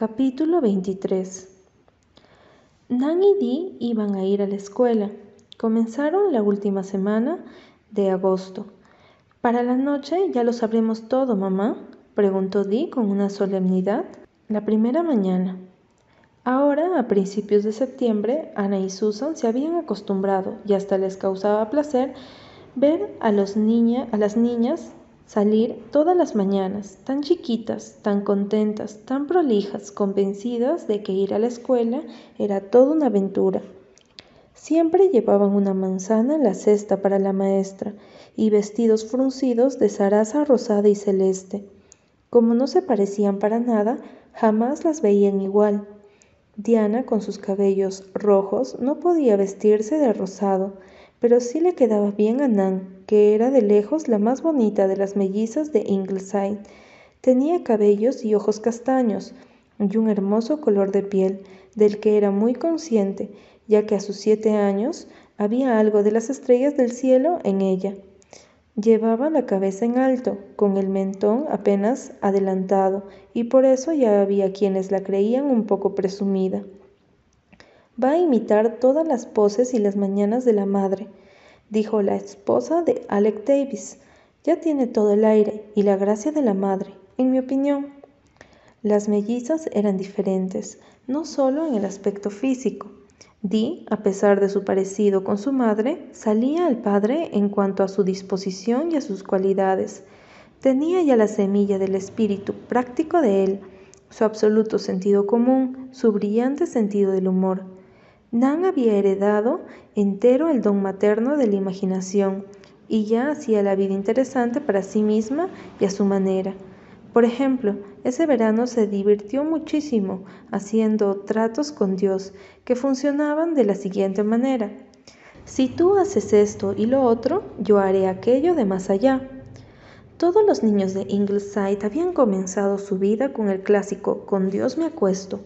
Capítulo 23 Nan y Dee iban a ir a la escuela. Comenzaron la última semana de agosto. Para la noche ya lo sabremos todo, mamá, preguntó Dee con una solemnidad. La primera mañana. Ahora, a principios de septiembre, Ana y Susan se habían acostumbrado y hasta les causaba placer ver a, a las niñas salir todas las mañanas, tan chiquitas, tan contentas, tan prolijas, convencidas de que ir a la escuela era toda una aventura. Siempre llevaban una manzana en la cesta para la maestra y vestidos fruncidos de zaraza rosada y celeste. Como no se parecían para nada, jamás las veían igual. Diana, con sus cabellos rojos, no podía vestirse de rosado, pero sí le quedaba bien a Nan, que era de lejos la más bonita de las mellizas de Ingleside. Tenía cabellos y ojos castaños y un hermoso color de piel, del que era muy consciente, ya que a sus siete años había algo de las estrellas del cielo en ella. Llevaba la cabeza en alto, con el mentón apenas adelantado, y por eso ya había quienes la creían un poco presumida. Va a imitar todas las poses y las mañanas de la madre, dijo la esposa de Alec Davis. Ya tiene todo el aire y la gracia de la madre, en mi opinión. Las mellizas eran diferentes, no solo en el aspecto físico. Dee, a pesar de su parecido con su madre, salía al padre en cuanto a su disposición y a sus cualidades. Tenía ya la semilla del espíritu práctico de él, su absoluto sentido común, su brillante sentido del humor. Nan había heredado entero el don materno de la imaginación y ya hacía la vida interesante para sí misma y a su manera. Por ejemplo, ese verano se divirtió muchísimo haciendo tratos con Dios que funcionaban de la siguiente manera. Si tú haces esto y lo otro, yo haré aquello de más allá. Todos los niños de Ingleside habían comenzado su vida con el clásico Con Dios me acuesto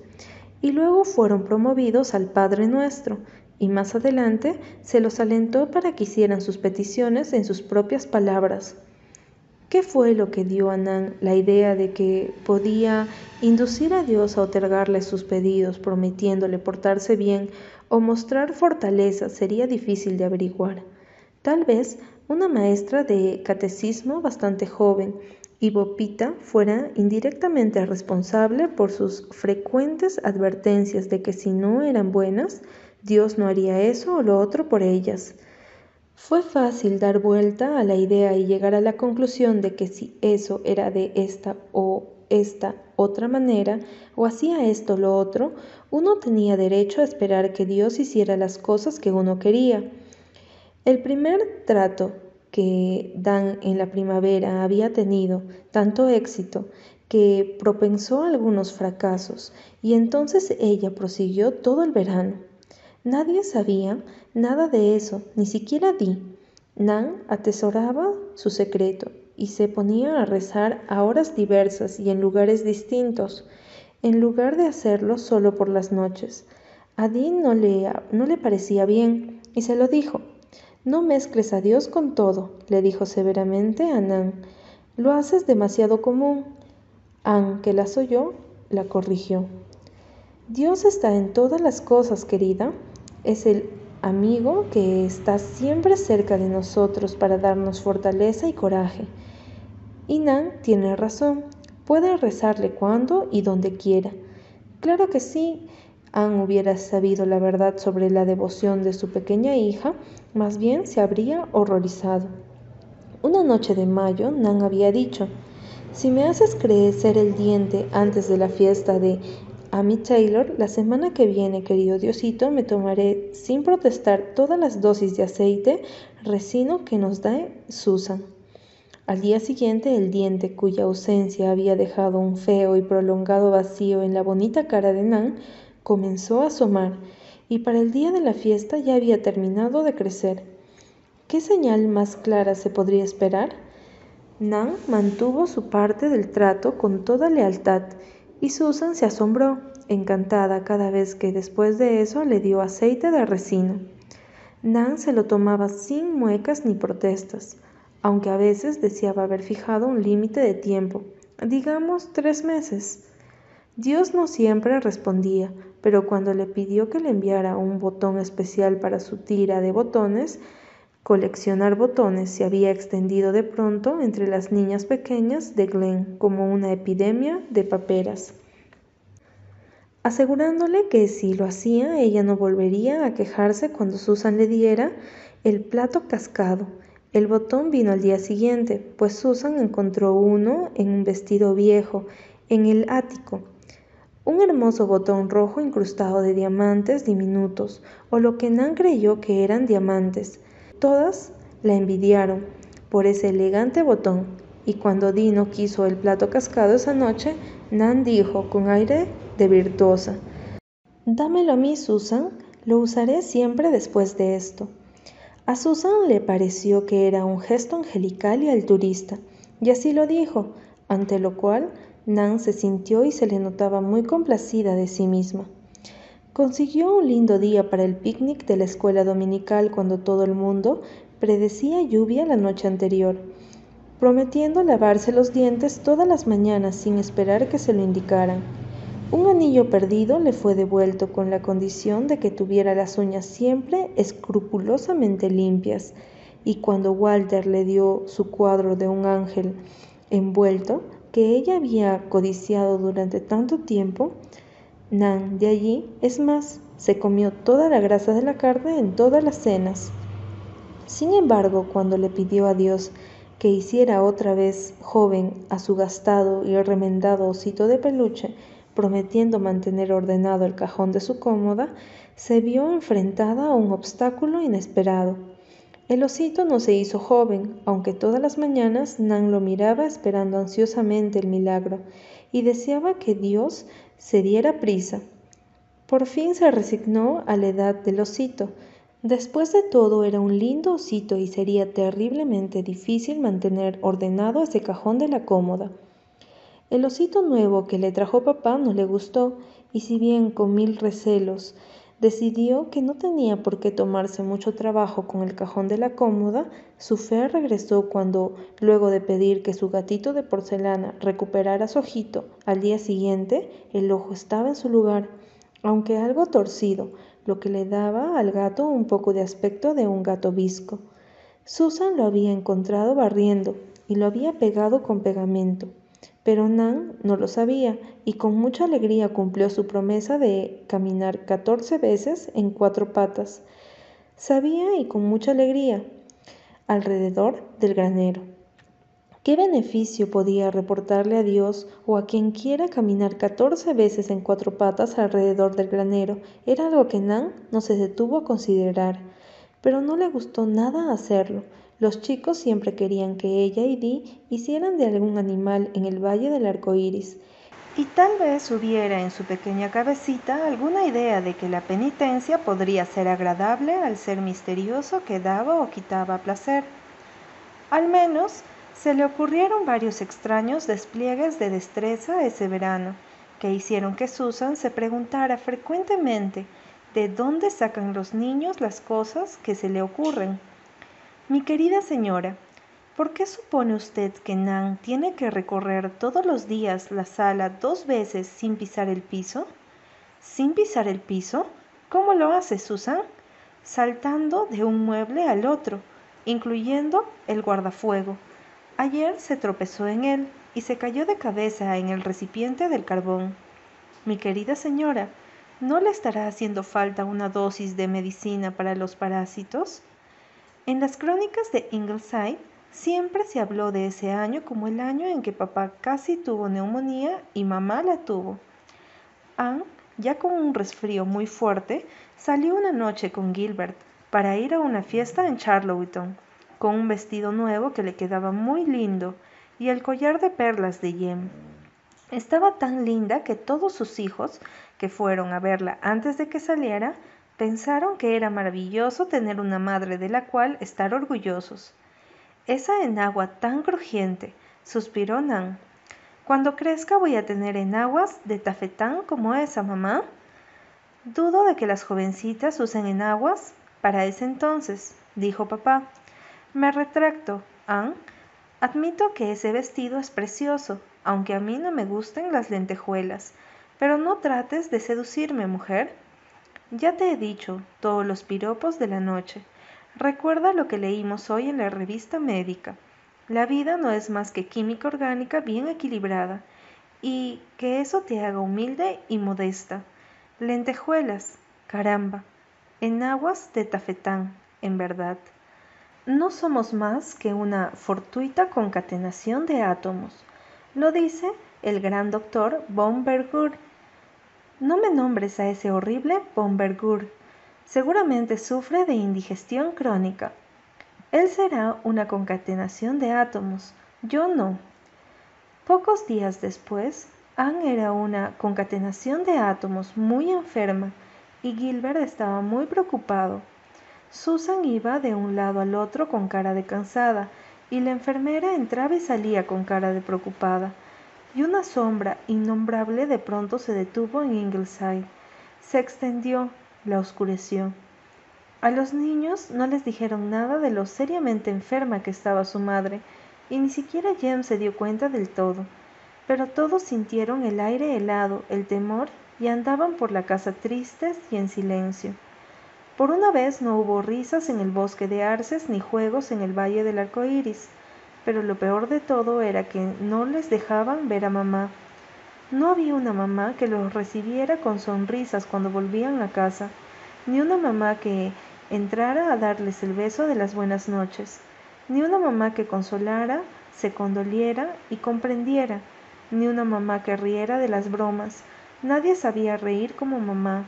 y luego fueron promovidos al Padre Nuestro, y más adelante se los alentó para que hicieran sus peticiones en sus propias palabras. ¿Qué fue lo que dio a Nan la idea de que podía inducir a Dios a otorgarle sus pedidos, prometiéndole portarse bien o mostrar fortaleza? Sería difícil de averiguar. Tal vez una maestra de catecismo bastante joven, y Bopita fuera indirectamente responsable por sus frecuentes advertencias de que si no eran buenas, Dios no haría eso o lo otro por ellas. Fue fácil dar vuelta a la idea y llegar a la conclusión de que si eso era de esta o esta otra manera, o hacía esto o lo otro, uno tenía derecho a esperar que Dios hiciera las cosas que uno quería. El primer trato que Dan en la primavera había tenido tanto éxito que propensó algunos fracasos y entonces ella prosiguió todo el verano. Nadie sabía nada de eso, ni siquiera Di. Nan atesoraba su secreto y se ponía a rezar a horas diversas y en lugares distintos, en lugar de hacerlo solo por las noches. A Di no le, no le parecía bien y se lo dijo. No mezcles a Dios con todo, le dijo severamente a Nan. Lo haces demasiado común. Ann, que la oyó, la corrigió. Dios está en todas las cosas, querida. Es el amigo que está siempre cerca de nosotros para darnos fortaleza y coraje. Y Nan tiene razón. Puede rezarle cuando y donde quiera. Claro que sí, Anne hubiera sabido la verdad sobre la devoción de su pequeña hija, más bien se habría horrorizado. Una noche de mayo, Nan había dicho, si me haces crecer el diente antes de la fiesta de Amy Taylor, la semana que viene, querido Diosito, me tomaré sin protestar todas las dosis de aceite resino que nos da Susan. Al día siguiente, el diente, cuya ausencia había dejado un feo y prolongado vacío en la bonita cara de Nan, comenzó a asomar y para el día de la fiesta ya había terminado de crecer. ¿Qué señal más clara se podría esperar? Nan mantuvo su parte del trato con toda lealtad y Susan se asombró, encantada cada vez que después de eso le dio aceite de resino. Nan se lo tomaba sin muecas ni protestas, aunque a veces deseaba haber fijado un límite de tiempo, digamos tres meses. Dios no siempre respondía, pero cuando le pidió que le enviara un botón especial para su tira de botones, coleccionar botones se había extendido de pronto entre las niñas pequeñas de Glen como una epidemia de paperas asegurándole que si lo hacía ella no volvería a quejarse cuando Susan le diera el plato cascado. El botón vino al día siguiente, pues Susan encontró uno en un vestido viejo, en el ático. Un hermoso botón rojo incrustado de diamantes diminutos, o lo que Nan creyó que eran diamantes. Todas la envidiaron por ese elegante botón, y cuando Dino quiso el plato cascado esa noche, Nan dijo con aire de virtuosa, Dámelo a mí, Susan, lo usaré siempre después de esto. A Susan le pareció que era un gesto angelical y alturista, y así lo dijo, ante lo cual Nan se sintió y se le notaba muy complacida de sí misma. Consiguió un lindo día para el picnic de la escuela dominical cuando todo el mundo predecía lluvia la noche anterior prometiendo lavarse los dientes todas las mañanas sin esperar que se lo indicaran. Un anillo perdido le fue devuelto con la condición de que tuviera las uñas siempre escrupulosamente limpias, y cuando Walter le dio su cuadro de un ángel envuelto que ella había codiciado durante tanto tiempo, Nan de allí, es más, se comió toda la grasa de la carne en todas las cenas. Sin embargo, cuando le pidió a Dios que hiciera otra vez joven a su gastado y remendado osito de peluche, prometiendo mantener ordenado el cajón de su cómoda, se vio enfrentada a un obstáculo inesperado. El osito no se hizo joven, aunque todas las mañanas Nan lo miraba esperando ansiosamente el milagro y deseaba que Dios se diera prisa. Por fin se resignó a la edad del osito, Después de todo era un lindo osito y sería terriblemente difícil mantener ordenado ese cajón de la cómoda. El osito nuevo que le trajo papá no le gustó y si bien con mil recelos decidió que no tenía por qué tomarse mucho trabajo con el cajón de la cómoda, su fe regresó cuando, luego de pedir que su gatito de porcelana recuperara su ojito, al día siguiente el ojo estaba en su lugar, aunque algo torcido, lo que le daba al gato un poco de aspecto de un gato visco. Susan lo había encontrado barriendo y lo había pegado con pegamento. Pero Nan no lo sabía y con mucha alegría cumplió su promesa de caminar catorce veces en cuatro patas. Sabía y con mucha alegría alrededor del granero. ¿Qué beneficio podía reportarle a Dios o a quien quiera caminar catorce veces en cuatro patas alrededor del granero? Era algo que Nan no se detuvo a considerar, pero no le gustó nada hacerlo. Los chicos siempre querían que ella y Dee hicieran de algún animal en el valle del arco iris, y tal vez hubiera en su pequeña cabecita alguna idea de que la penitencia podría ser agradable al ser misterioso que daba o quitaba placer. Al menos, se le ocurrieron varios extraños despliegues de destreza ese verano, que hicieron que Susan se preguntara frecuentemente de dónde sacan los niños las cosas que se le ocurren. Mi querida señora, ¿por qué supone usted que Nan tiene que recorrer todos los días la sala dos veces sin pisar el piso? ¿Sin pisar el piso? ¿Cómo lo hace Susan? Saltando de un mueble al otro, incluyendo el guardafuego Ayer se tropezó en él y se cayó de cabeza en el recipiente del carbón. Mi querida señora, ¿no le estará haciendo falta una dosis de medicina para los parásitos? En las crónicas de Ingleside siempre se habló de ese año como el año en que papá casi tuvo neumonía y mamá la tuvo. Anne, ya con un resfrío muy fuerte, salió una noche con Gilbert para ir a una fiesta en Charlottetown con un vestido nuevo que le quedaba muy lindo y el collar de perlas de Jem. Estaba tan linda que todos sus hijos, que fueron a verla antes de que saliera, pensaron que era maravilloso tener una madre de la cual estar orgullosos. Esa enagua tan crujiente, suspiró Nan. Cuando crezca voy a tener enaguas de tafetán como esa, mamá. Dudo de que las jovencitas usen enaguas para ese entonces, dijo papá. Me retracto, Anne. Admito que ese vestido es precioso, aunque a mí no me gusten las lentejuelas. Pero no trates de seducirme, mujer. Ya te he dicho todos los piropos de la noche. Recuerda lo que leímos hoy en la revista médica. La vida no es más que química orgánica bien equilibrada y que eso te haga humilde y modesta. Lentejuelas, caramba, en aguas de tafetán, en verdad. No somos más que una fortuita concatenación de átomos. Lo dice el gran doctor von Bergur. No me nombres a ese horrible von Bergur. Seguramente sufre de indigestión crónica. Él será una concatenación de átomos, yo no. Pocos días después, Anne era una concatenación de átomos muy enferma y Gilbert estaba muy preocupado. Susan iba de un lado al otro con cara de cansada y la enfermera entraba y salía con cara de preocupada. Y una sombra innombrable de pronto se detuvo en Ingleside. Se extendió, la oscureció. A los niños no les dijeron nada de lo seriamente enferma que estaba su madre, y ni siquiera Jem se dio cuenta del todo pero todos sintieron el aire helado, el temor, y andaban por la casa tristes y en silencio. Por una vez no hubo risas en el bosque de arces ni juegos en el valle del arco iris, pero lo peor de todo era que no les dejaban ver a mamá. No había una mamá que los recibiera con sonrisas cuando volvían a casa, ni una mamá que entrara a darles el beso de las buenas noches, ni una mamá que consolara, se condoliera y comprendiera ni una mamá que riera de las bromas. Nadie sabía reír como mamá.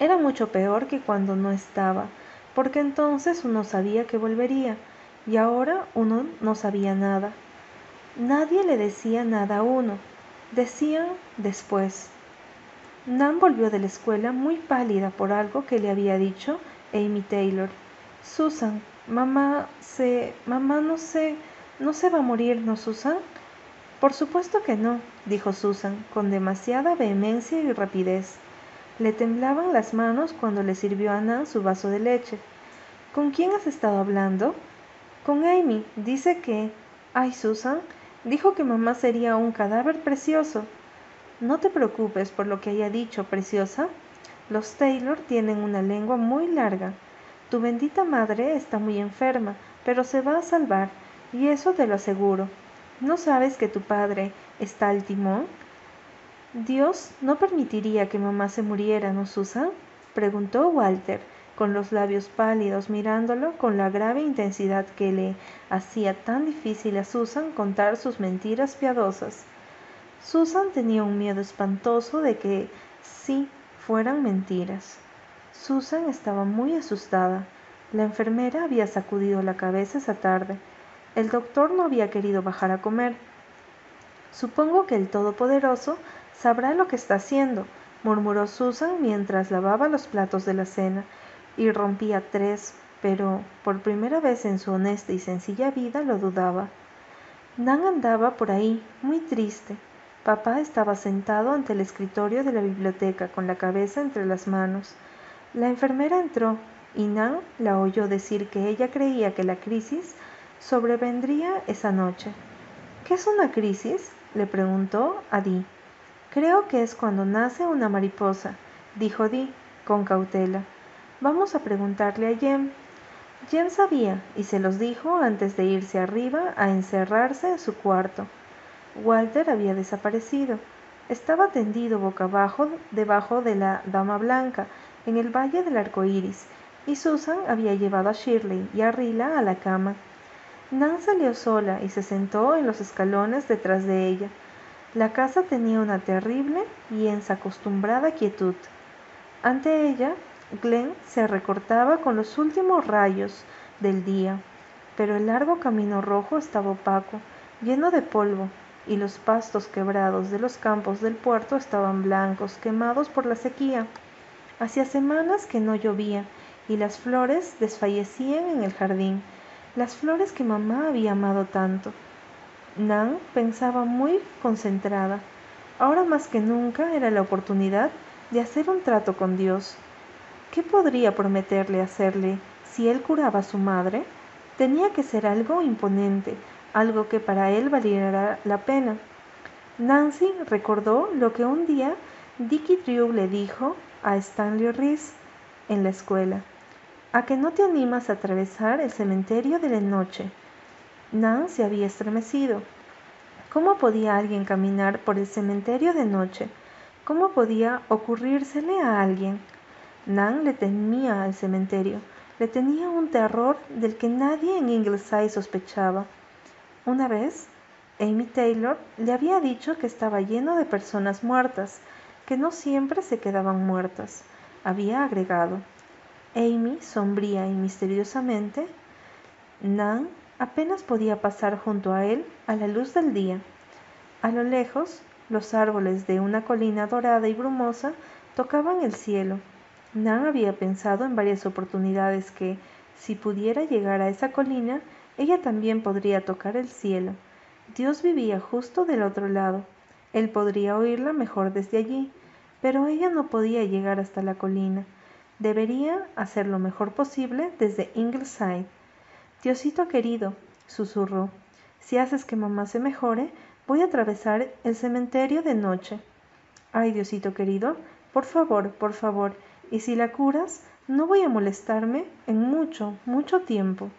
Era mucho peor que cuando no estaba, porque entonces uno sabía que volvería, y ahora uno no sabía nada. Nadie le decía nada a uno, decían después. Nan volvió de la escuela muy pálida por algo que le había dicho Amy Taylor. Susan, mamá se... mamá no sé... ¿No se va a morir, no, Susan? Por supuesto que no, dijo Susan, con demasiada vehemencia y rapidez. Le temblaban las manos cuando le sirvió a Nan su vaso de leche. ¿Con quién has estado hablando? Con Amy. Dice que... Ay, Susan, dijo que mamá sería un cadáver precioso. No te preocupes por lo que haya dicho, preciosa. Los Taylor tienen una lengua muy larga. Tu bendita madre está muy enferma, pero se va a salvar, y eso te lo aseguro. ¿No sabes que tu padre está al timón? Dios no permitiría que mamá se muriera, ¿no, Susan? preguntó Walter, con los labios pálidos mirándolo con la grave intensidad que le hacía tan difícil a Susan contar sus mentiras piadosas. Susan tenía un miedo espantoso de que sí fueran mentiras. Susan estaba muy asustada. La enfermera había sacudido la cabeza esa tarde el doctor no había querido bajar a comer. Supongo que el Todopoderoso sabrá lo que está haciendo, murmuró Susan mientras lavaba los platos de la cena y rompía tres, pero por primera vez en su honesta y sencilla vida lo dudaba. Nan andaba por ahí, muy triste. Papá estaba sentado ante el escritorio de la biblioteca con la cabeza entre las manos. La enfermera entró y Nan la oyó decir que ella creía que la crisis sobrevendría esa noche. ¿Qué es una crisis? le preguntó a Di. Creo que es cuando nace una mariposa, dijo Di con cautela. Vamos a preguntarle a Jem. Jem sabía y se los dijo antes de irse arriba a encerrarse en su cuarto. Walter había desaparecido. Estaba tendido boca abajo debajo de la Dama Blanca en el valle del arco iris, y Susan había llevado a Shirley y a Rila a la cama. Nan salió sola y se sentó en los escalones detrás de ella. La casa tenía una terrible y ensacostumbrada quietud. Ante ella, Glenn se recortaba con los últimos rayos del día, pero el largo camino rojo estaba opaco, lleno de polvo, y los pastos quebrados de los campos del puerto estaban blancos, quemados por la sequía. Hacía semanas que no llovía, y las flores desfallecían en el jardín las flores que mamá había amado tanto. Nan pensaba muy concentrada. Ahora más que nunca era la oportunidad de hacer un trato con Dios. ¿Qué podría prometerle hacerle si él curaba a su madre? Tenía que ser algo imponente, algo que para él valiera la pena. Nancy recordó lo que un día Dickie Drew le dijo a Stanley Reese en la escuela. ¿A que no te animas a atravesar el cementerio de la noche? Nan se había estremecido. ¿Cómo podía alguien caminar por el cementerio de noche? ¿Cómo podía ocurrírsele a alguien? Nan le temía al cementerio, le tenía un terror del que nadie en Ingleside sospechaba. Una vez, Amy Taylor le había dicho que estaba lleno de personas muertas, que no siempre se quedaban muertas. Había agregado. Amy, sombría y misteriosamente, Nan apenas podía pasar junto a él a la luz del día. A lo lejos, los árboles de una colina dorada y brumosa tocaban el cielo. Nan había pensado en varias oportunidades que, si pudiera llegar a esa colina, ella también podría tocar el cielo. Dios vivía justo del otro lado. Él podría oírla mejor desde allí, pero ella no podía llegar hasta la colina. Debería hacer lo mejor posible desde Ingleside. Diosito querido, susurró, si haces que mamá se mejore, voy a atravesar el cementerio de noche. Ay, Diosito querido, por favor, por favor, y si la curas, no voy a molestarme en mucho, mucho tiempo.